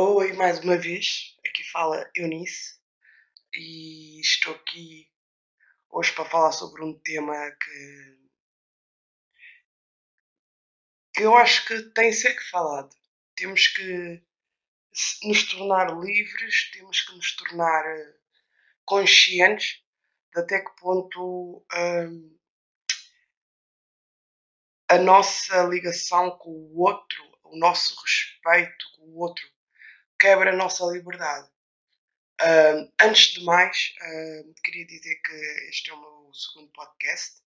Oi, mais uma vez, aqui fala Eunice e estou aqui hoje para falar sobre um tema que, que eu acho que tem que ser falado. Temos que nos tornar livres, temos que nos tornar eh, conscientes de até que ponto hum, a nossa ligação com o outro, o nosso respeito com o outro, quebra a nossa liberdade. Uh, antes de mais, uh, queria dizer que este é o meu segundo podcast.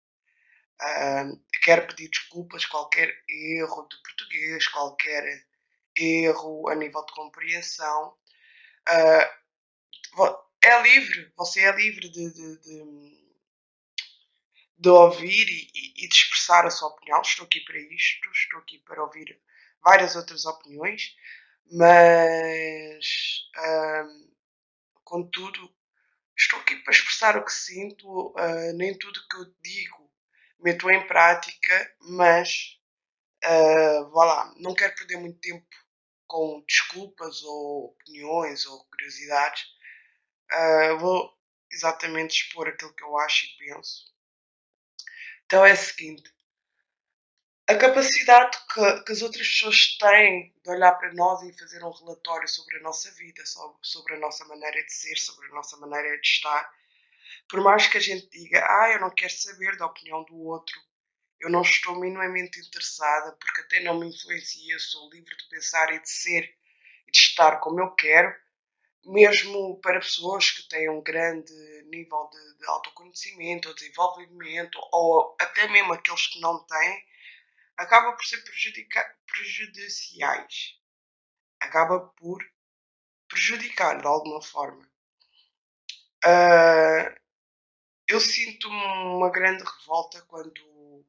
Uh, quero pedir desculpas qualquer erro de português, qualquer erro a nível de compreensão. é livre, você é livre de, de, de, de ouvir e, e, de expressar a sua opinião. Estou aqui para isto, estou aqui para ouvir várias outras opiniões mas contudo estou aqui para expressar o que sinto, uh, nem tudo que eu digo meto em prática, mas uh, vá lá, não quero perder muito tempo com desculpas ou opiniões ou curiosidades. Uh, vou exatamente expor aquilo que eu acho e penso. Então é o seguinte, a capacidade que, que, as outras pessoas têm de olhar para nós e fazer um relatório sobre a nossa vida, sobre, sobre a nossa maneira de ser, sobre a nossa maneira de estar. Por mais que a gente diga, ah, eu não quero saber da opinião do outro, eu não estou minimamente interessada, porque até não me influencia, sou livre de pensar e de ser e de estar como eu quero, mesmo para pessoas que têm um grande nível de, de autoconhecimento ou desenvolvimento, ou até mesmo aqueles que não têm, acaba por ser prejudiciais. Acaba por prejudicar de alguma forma. Uh, eu sinto uma grande revolta quando,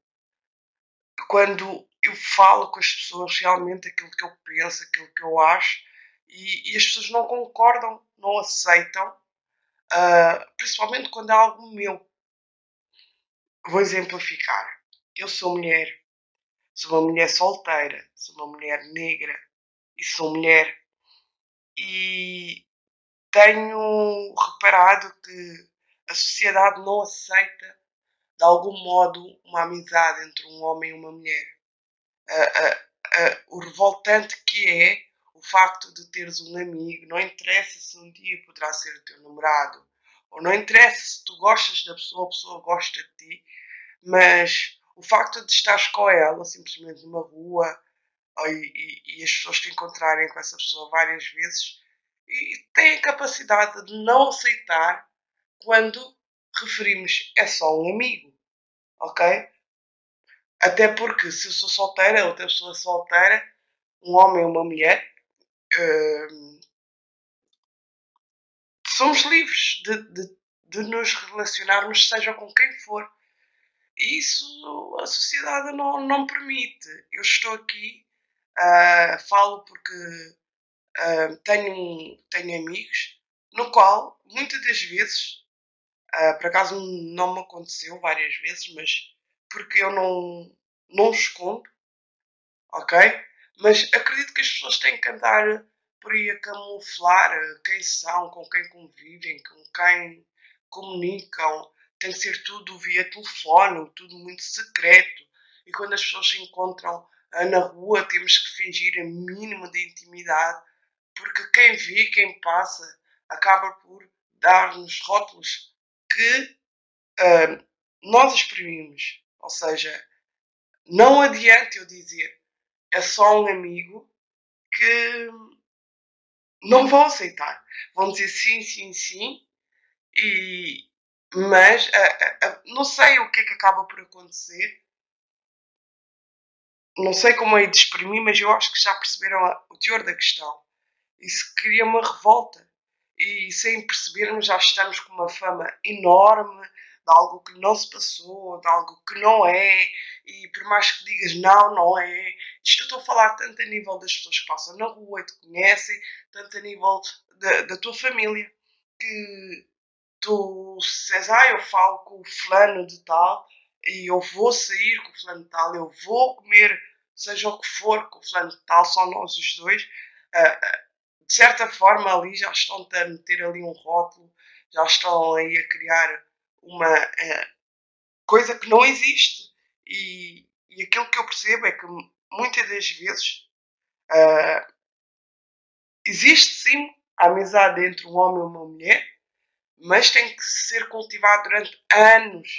quando eu falo com as pessoas realmente aquilo que eu penso, aquilo que eu acho, e, e as pessoas não concordam, não aceitam, uh, principalmente quando é algo meu. Vou exemplificar. Eu sou mulher, Sou uma mulher solteira, sou uma mulher negra e sou mulher. E tenho reparado que a sociedade não aceita de algum modo uma amizade entre um homem e uma mulher. O revoltante que é o facto de teres um amigo, não interessa se um dia poderá ser o teu namorado, ou não interessa se tu gostas da pessoa, a pessoa gosta de ti, mas o facto de estares com ela simplesmente numa rua e, e, e, as pessoas te encontrarem com essa pessoa várias vezes e, têm a capacidade de não aceitar quando referimos é só um amigo, ok? Até porque se eu sou solteira, outra pessoa solteira, um homem ou uma mulher, hum, somos livres de, de, de nos relacionarmos, seja com quem for isso a sociedade não, não permite. Eu estou aqui, uh, falo porque uh, tenho, tenho amigos, no qual muitas das vezes, uh, por acaso não me aconteceu várias vezes, mas porque eu não, não escondo, ok? Mas acredito que as pessoas têm que andar por aí a camuflar quem são, com quem convivem, com quem comunicam tem que ser tudo via telefone, tudo muito secreto. E quando as pessoas se encontram ah, na rua, temos que fingir a mínima de intimidade, porque quem vê, quem passa, acaba por dar-nos rótulos que uh, nós exprimimos. Ou seja, não adianta eu dizer é só um amigo que não vão aceitar. Vão dizer sim, sim, sim, e, mas uh, uh, não sei o que é que acaba por acontecer. Não sei como é de exprimir, mas eu acho que já perceberam o teor da questão. Isso cria uma revolta. E sem percebermos, já estamos com uma fama enorme de algo que não se passou, de algo que não é, e por mais que digas não, não é. Isto eu estou a falar tanto a nível das pessoas que passam na rua e te conhecem, tanto a nível da, da tua família, que tu dizes, ah, eu falo com o fulano de tal e eu vou sair com o fulano de tal, eu vou comer, seja o que for, com o fulano de tal, só nós os dois, uh, de certa forma ali já estão a meter ali um rótulo, já estão aí a criar uma uh, coisa que não existe. E, e aquilo que eu percebo é que muitas das vezes uh, existe sim a amizade entre um homem e uma mulher, mas tem que ser cultivado durante anos,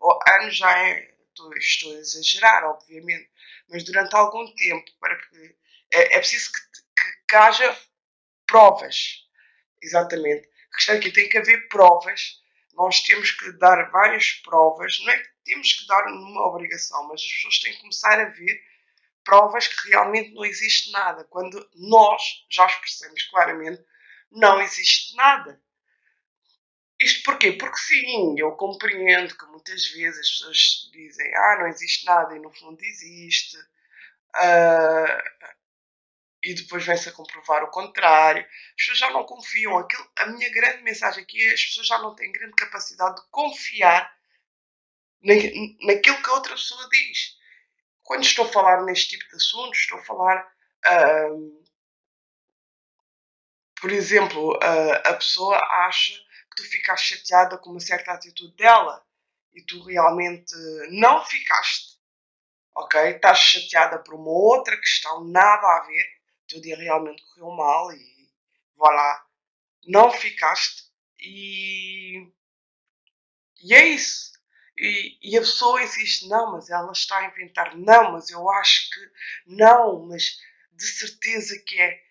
ou anos já é, estou, estou a exagerar, obviamente, mas durante algum tempo, para que é, é preciso que, que, que, haja provas, exatamente. A questão aqui tem que haver provas, nós temos que dar várias provas, não é que temos que dar uma obrigação, mas as pessoas têm que começar a ver provas que realmente não existe nada, quando nós já expressamos claramente não existe nada. Isto porquê? Porque sim, eu compreendo que muitas vezes as pessoas dizem ah, não existe nada e no fundo existe. Uh, e depois vem-se a comprovar o contrário. As pessoas já não confiam. Aquilo, a minha grande mensagem aqui é as pessoas já não têm grande capacidade de confiar na, naquilo que a outra pessoa diz. Quando estou a falar neste tipo de assuntos, estou a falar. Uh, por exemplo, uh, a pessoa acha tu ficaste chateada com uma certa atitude dela e tu realmente não ficaste. Ok? Estás chateada por uma outra questão, nada a ver. Teu dia realmente correu mal e vá lá. Não ficaste. E, e é isso. E, e, a pessoa insiste, não, mas ela está a inventar, não, mas eu acho que não, mas de certeza que é.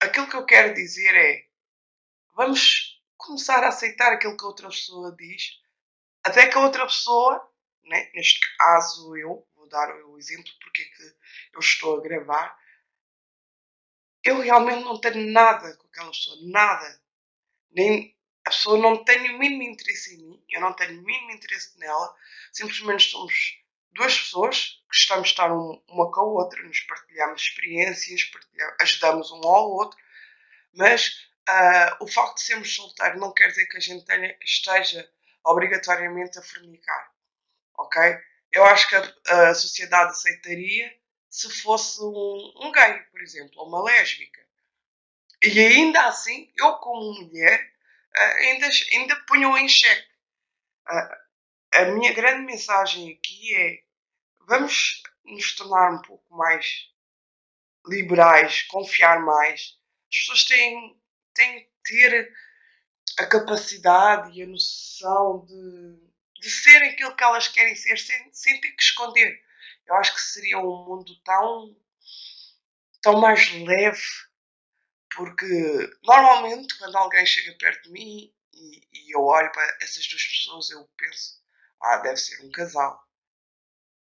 Aquilo que eu quero dizer é, vamos começar a aceitar aquilo que a outra pessoa diz, até que a outra pessoa, né, neste caso eu, vou dar o exemplo porque é que eu estou a gravar, eu realmente não tenho nada com aquela pessoa, nada. Nem, a pessoa não tem o mínimo interesse em mim, eu não tenho o mínimo interesse nela, simplesmente somos duas pessoas que estamos a estar uma com a outra, nos partilhamos experiências, partilhamos, ajudamos um ao outro, mas Uh, o facto de sermos solteiros não quer dizer que a gente tenha, esteja obrigatoriamente a fornicar. Ok? Eu acho que a, a sociedade aceitaria se fosse um, um, gay, por exemplo, ou uma lésbica. E ainda assim, eu, como mulher, uh, ainda, ainda ponho em xeque. Uh, a minha grande mensagem aqui é: vamos nos tornar um pouco mais liberais, confiar mais. As pessoas têm têm que ter a capacidade e a noção de, de serem aquilo que elas querem ser sem, sem ter que esconder. Eu acho que seria um mundo tão, tão mais leve, porque normalmente quando alguém chega perto de mim e, e eu olho para essas duas pessoas, eu penso, ah, deve ser um casal.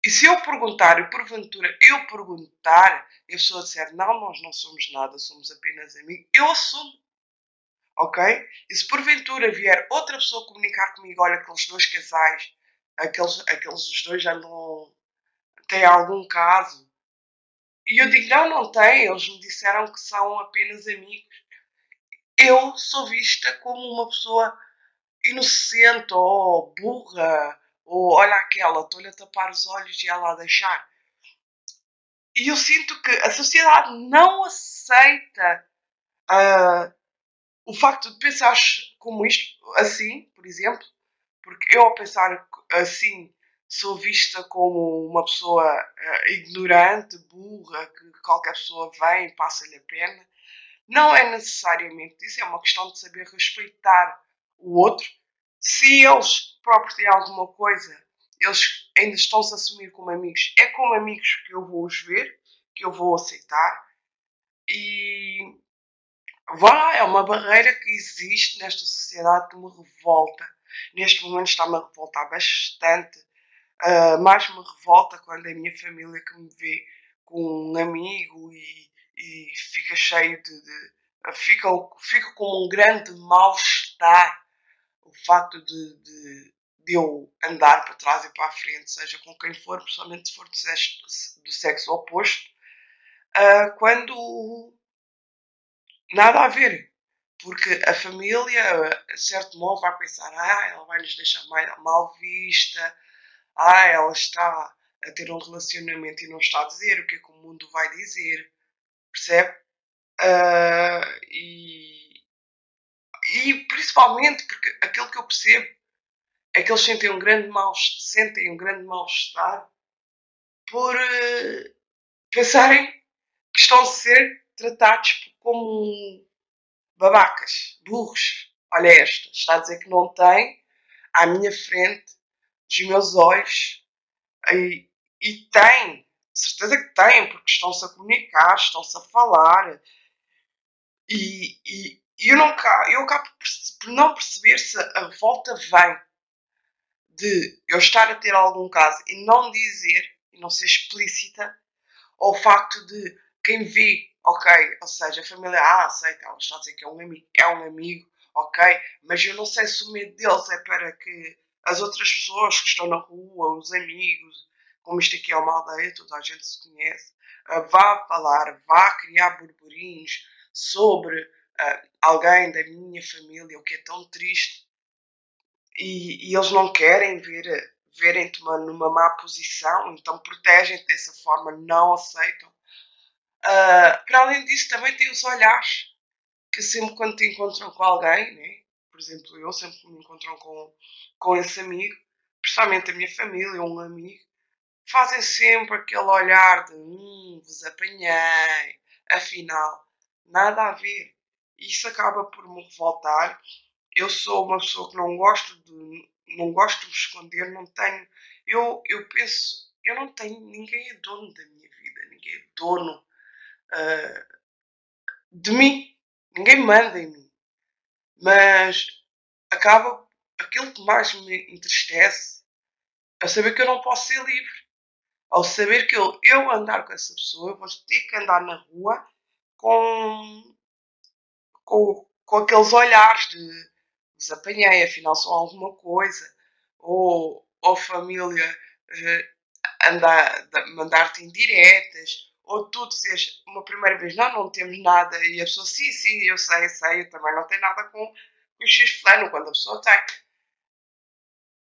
E se eu perguntar, e porventura eu perguntar, e a pessoa disser, não, nós não somos nada, somos apenas amigos, eu assumo ok? E se porventura vier outra pessoa comunicar comigo, olha, aqueles dois casais, aqueles, aqueles os dois não têm algum caso, e eu digo, não, não tem, eles me disseram que são apenas amigos. Eu sou vista como uma pessoa inocente ou burra, ou olha aquela, estou-lhe a tapar os olhos e ela a deixar. E eu sinto que a sociedade não aceita uh, o facto de pensar como isto, assim, por exemplo, porque eu ao pensar assim sou vista como uma pessoa uh, ignorante, burra, que qualquer pessoa vem passa-lhe a pena. Não é necessariamente isso, é uma questão de saber respeitar o outro. Se eles próprios têm alguma coisa, eles ainda estão-se a assumir como amigos, é como amigos que eu vou os ver, que eu vou aceitar. E Vá, é uma barreira que existe nesta sociedade que me revolta. Neste momento está-me a revoltar bastante. Uh, mais me revolta quando é a minha família que me vê com um amigo e, e fica cheio de. de fica, fica com um grande mal-estar o facto de, de, de, eu andar para trás e para a frente, seja com quem for, principalmente se for do sexo, do sexo oposto, uh, quando Nada a ver. Porque a família, de certo modo, vai pensar: ah, ela vai nos deixar mal vista, ah, ela está a ter um relacionamento e não está a dizer o que é que o mundo vai dizer. Percebe? Uh, e, e principalmente porque aquilo que eu percebo é que eles sentem um grande mal sentem um grande mal-estar por uh, pensarem que estão a ser tratados como babacas, burros. Olha esta, está a dizer que não tem à minha frente, dos meus olhos, e, e tem, certeza que tem, porque estão-se a comunicar, estão-se a falar, e, e, e eu, não, eu acabo por não perceber se a revolta vem de eu estar a ter algum caso e não dizer, e não ser explícita, ou o facto de quem vê, ok, ou seja, a família, ah, aceita, ela está a dizer que é um amigo, é um amigo, ok, mas eu não sei se o medo deles é para que as outras pessoas que estão na rua, os amigos, como isto aqui é uma aldeia, toda a gente se conhece, uh, vá falar, vá criar burburinhos sobre uh, alguém da minha família, o que é tão triste, e, e eles não querem ver verem-te numa má posição, então protegem-te dessa forma, não aceitam. Uh, para além disso, também tem os olhares, que sempre quando te encontram com alguém, né? por exemplo, eu sempre me encontram com, com esse amigo, principalmente a minha família, um amigo, fazem sempre aquele olhar de hum, vos apanhei, afinal, nada a ver. Isso acaba por me revoltar. Eu sou uma pessoa que não gosto de não gosto de me esconder, não tenho. Eu, eu penso, eu não tenho. Ninguém é dono da minha vida, ninguém é dono uh, de mim, ninguém manda em mim. Mas acaba. Aquilo que mais me entristece é saber que eu não posso ser livre. Ao saber que eu, eu andar com essa pessoa, vou ter que andar na rua com, com, com aqueles olhares de desapanhei, afinal são alguma coisa, ou, ou família uh, mandar-te indiretas, ou tu dizes uma primeira vez, não, não temos nada, e a pessoa, sim, sim, eu sei, eu sei, eu também não tenho nada com, o X fulano, quando a pessoa tem.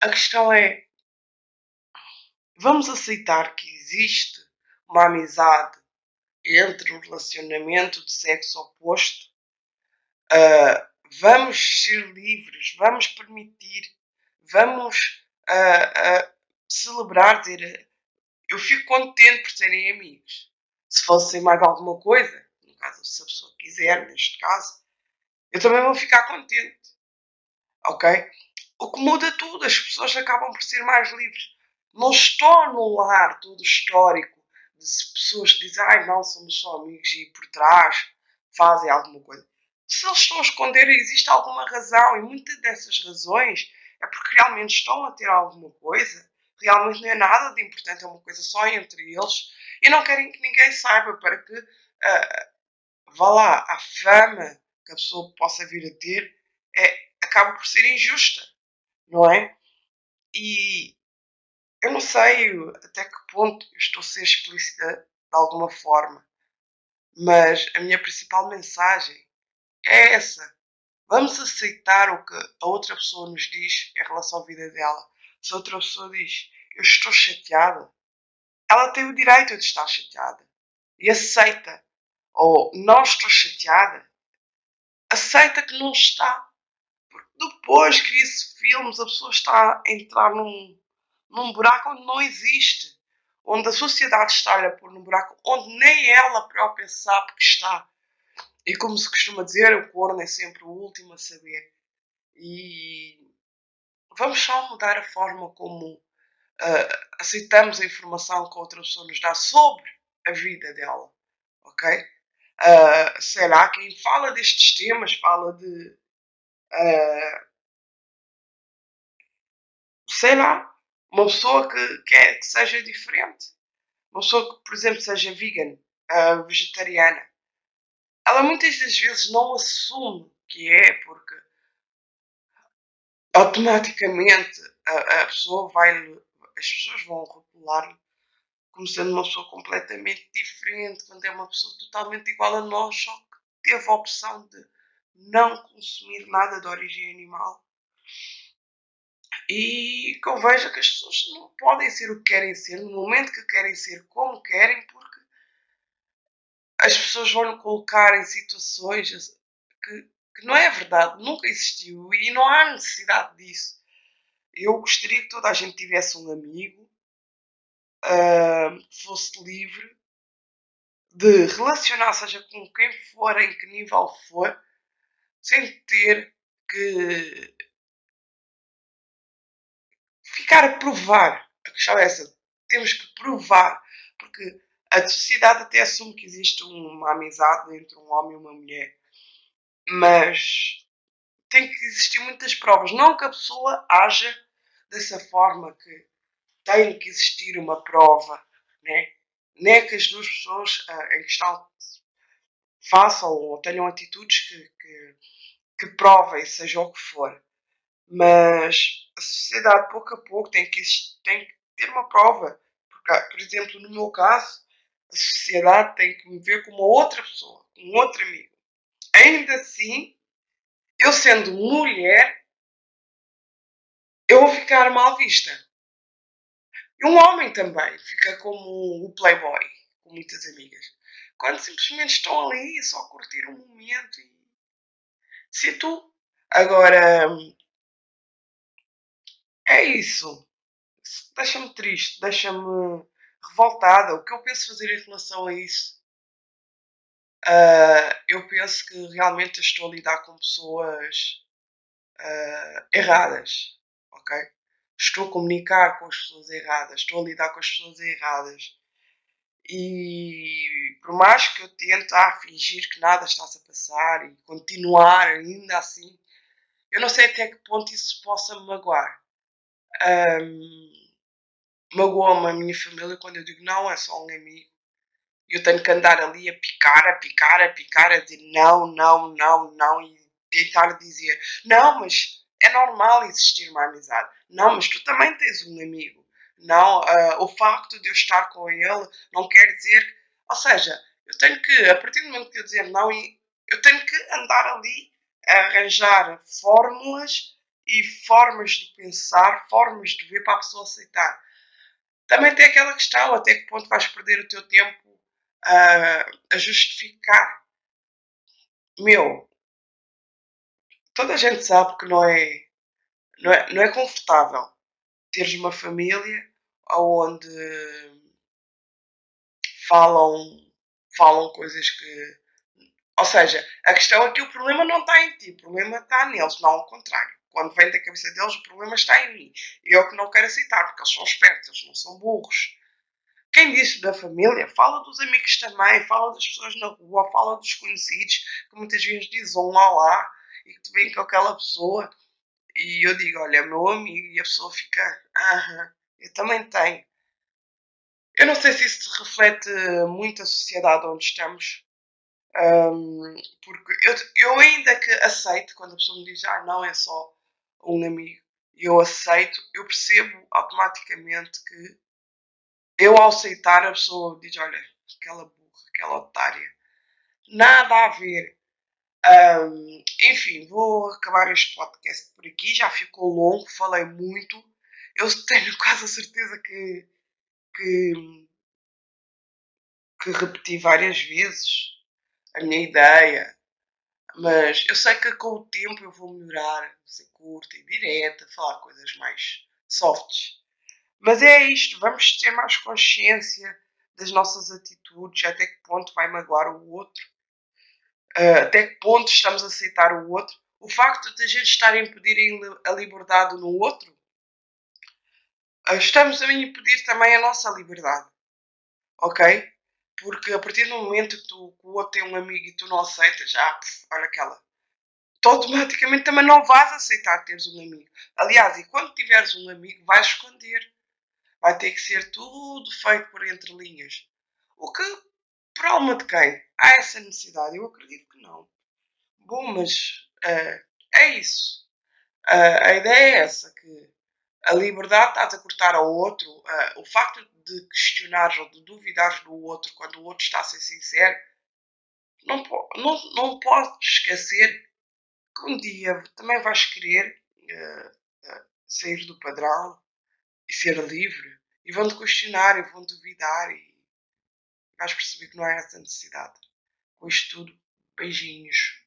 A questão é, vamos aceitar que existe uma amizade entre um relacionamento de sexo oposto uh, vamos ser livres, vamos permitir, vamos uh, uh, celebrar, dizer eu fico contente por serem amigos. Se fossem mais alguma coisa, no caso, se a pessoa quiser, neste caso, eu também vou ficar contente. Ok? O que muda tudo, as pessoas acabam por ser mais livres. Não estou a anular todo histórico de pessoas que dizem, ai não, somos só amigos e por trás fazem alguma coisa se eles estão a esconder, existe alguma razão, e muitas dessas razões é porque realmente estão a ter alguma coisa, realmente não é nada de importante, é uma coisa só entre eles, e não querem que ninguém saiba para que uh, vá lá, a fama que a pessoa possa vir a ter é, acaba por ser injusta, não é? E eu não sei até que ponto eu estou a ser explícita de alguma forma, mas a minha principal mensagem é essa. Vamos aceitar o que a outra pessoa nos diz em relação à vida dela. Se a outra pessoa diz, eu estou chateada, ela tem o direito de estar chateada. E aceita. Ou não estou chateada, aceita que não está. Porque depois que cria-se filmes, a pessoa está a entrar num, num buraco onde não existe. Onde a sociedade está a pôr num buraco onde nem ela própria sabe que está. E como se costuma dizer, o corno é sempre o último a saber. E vamos só mudar a forma como uh, aceitamos a informação que outra pessoa nos dá sobre a vida dela. Ok? Uh, sei lá, quem fala destes temas fala de. Uh, sei lá, uma pessoa que, que, é, que seja diferente. Uma pessoa que, por exemplo, seja vegan, uh, vegetariana ela muitas das vezes não assume que é, porque automaticamente a, a pessoa vai, as pessoas vão rotular como sendo uma pessoa completamente diferente, quando é uma pessoa totalmente igual a nós, só que teve a opção de não consumir nada de origem animal. E que eu vejo que as pessoas não podem ser o que querem ser, no momento que querem ser como querem, porque as pessoas vão colocar em situações que, que não é verdade, nunca existiu e não há necessidade disso. Eu gostaria que toda a gente tivesse um amigo uh, fosse livre de relacionar, seja com quem for, em que nível for, sem ter que ficar a provar. A questão é essa. Temos que provar. Porque a sociedade até assume que existe uma amizade entre um homem e uma mulher. Mas tem que existir muitas provas. Não que a pessoa haja dessa forma que tem que existir uma prova, né? Nem é que as duas pessoas uh, em questão façam ou tenham atitudes que, que, que provem, seja o que for. Mas a sociedade, pouco a pouco, tem que, tem que ter uma prova. Porque, ah, por exemplo, no meu caso, a sociedade tem que me ver como outra pessoa, um outro amigo. Ainda assim, eu sendo mulher, eu vou ficar mal vista. E um homem também fica como o playboy, com muitas amigas. Quando simplesmente estão ali só a curtir um momento e. Se tu. Agora. É isso. Deixa-me triste, deixa-me revoltada. O que eu penso fazer em relação a isso? Uh, eu penso que realmente estou a lidar com pessoas uh, erradas, ok? estou a comunicar com as pessoas erradas, estou a lidar com as pessoas erradas. E por mais que eu tente ah, fingir que nada está-se a passar e continuar ainda assim, eu não sei até que ponto isso possa me magoar. Um, Magoa-me a minha família quando eu digo não, é só um amigo. Eu tenho que andar ali a picar, a picar, a picar, a dizer não, não, não, não e tentar dizer não, mas é normal existir uma amizade. Não, mas tu também tens um amigo. Não, uh, o facto de eu estar com ele não quer dizer. Ou seja, eu tenho que, a partir do momento que eu dizer não, eu tenho que andar ali a arranjar fórmulas e formas de pensar, formas de ver para a pessoa aceitar. Também tem aquela questão, até que ponto vais perder o teu tempo uh, a justificar. Meu, toda a gente sabe que não é, não é, não é confortável teres uma família onde falam, falam coisas que. Ou seja, a questão é que o problema não está em ti, o problema está neles, não ao contrário. Quando vem da cabeça deles, o problema está em mim. Eu que não quero aceitar, porque eles são espertos, eles não são burros. Quem disse da família, fala dos amigos também, fala das pessoas na rua, fala dos conhecidos, que muitas vezes dizem um lá lá e que tu vem com aquela pessoa e eu digo, olha, meu amigo, e a pessoa fica, aham, eu também tenho. Eu não sei se isso reflete muito a sociedade onde estamos, um, porque eu, eu ainda que aceito quando a pessoa me diz, ah, não, é só um amigo, eu aceito, eu percebo automaticamente que eu ao aceitar a pessoa diz, olha, aquela burra, aquela otária, nada a ver. Um, enfim, vou acabar este podcast por aqui. Já ficou longo, falei muito. Eu tenho quase a certeza que, que, que repeti várias vezes a minha ideia. Mas eu sei que com o tempo eu vou melhorar, ser curta e direta, falar coisas mais softs. Mas é isto, vamos ter mais consciência das nossas atitudes, até que ponto vai magoar o outro uh, até que ponto estamos a aceitar o outro, o facto de a gente estar a impedir a liberdade no outro, uh, estamos a impedir também a nossa liberdade. Ok? Porque a partir do momento que, tu, que o outro tem um amigo e tu não aceitas, ah, pff, olha aquela. Tu automaticamente também não vais aceitar teres um amigo. Aliás, e quando tiveres um amigo, vais esconder. Vai ter que ser tudo feito por entre linhas. O que por alma de quem? Há essa necessidade? Eu acredito que não. Bom, mas uh, é isso. Uh, a ideia é essa, que a liberdade estás a cortar ao outro, uh, o facto de questionares ou de duvidares do outro quando o outro está a ser sincero, não, não, não podes esquecer que um dia também vais querer sair do padrão e ser livre e vão-te questionar e vão duvidar e vais perceber que não há essa necessidade. com isto tudo. Beijinhos.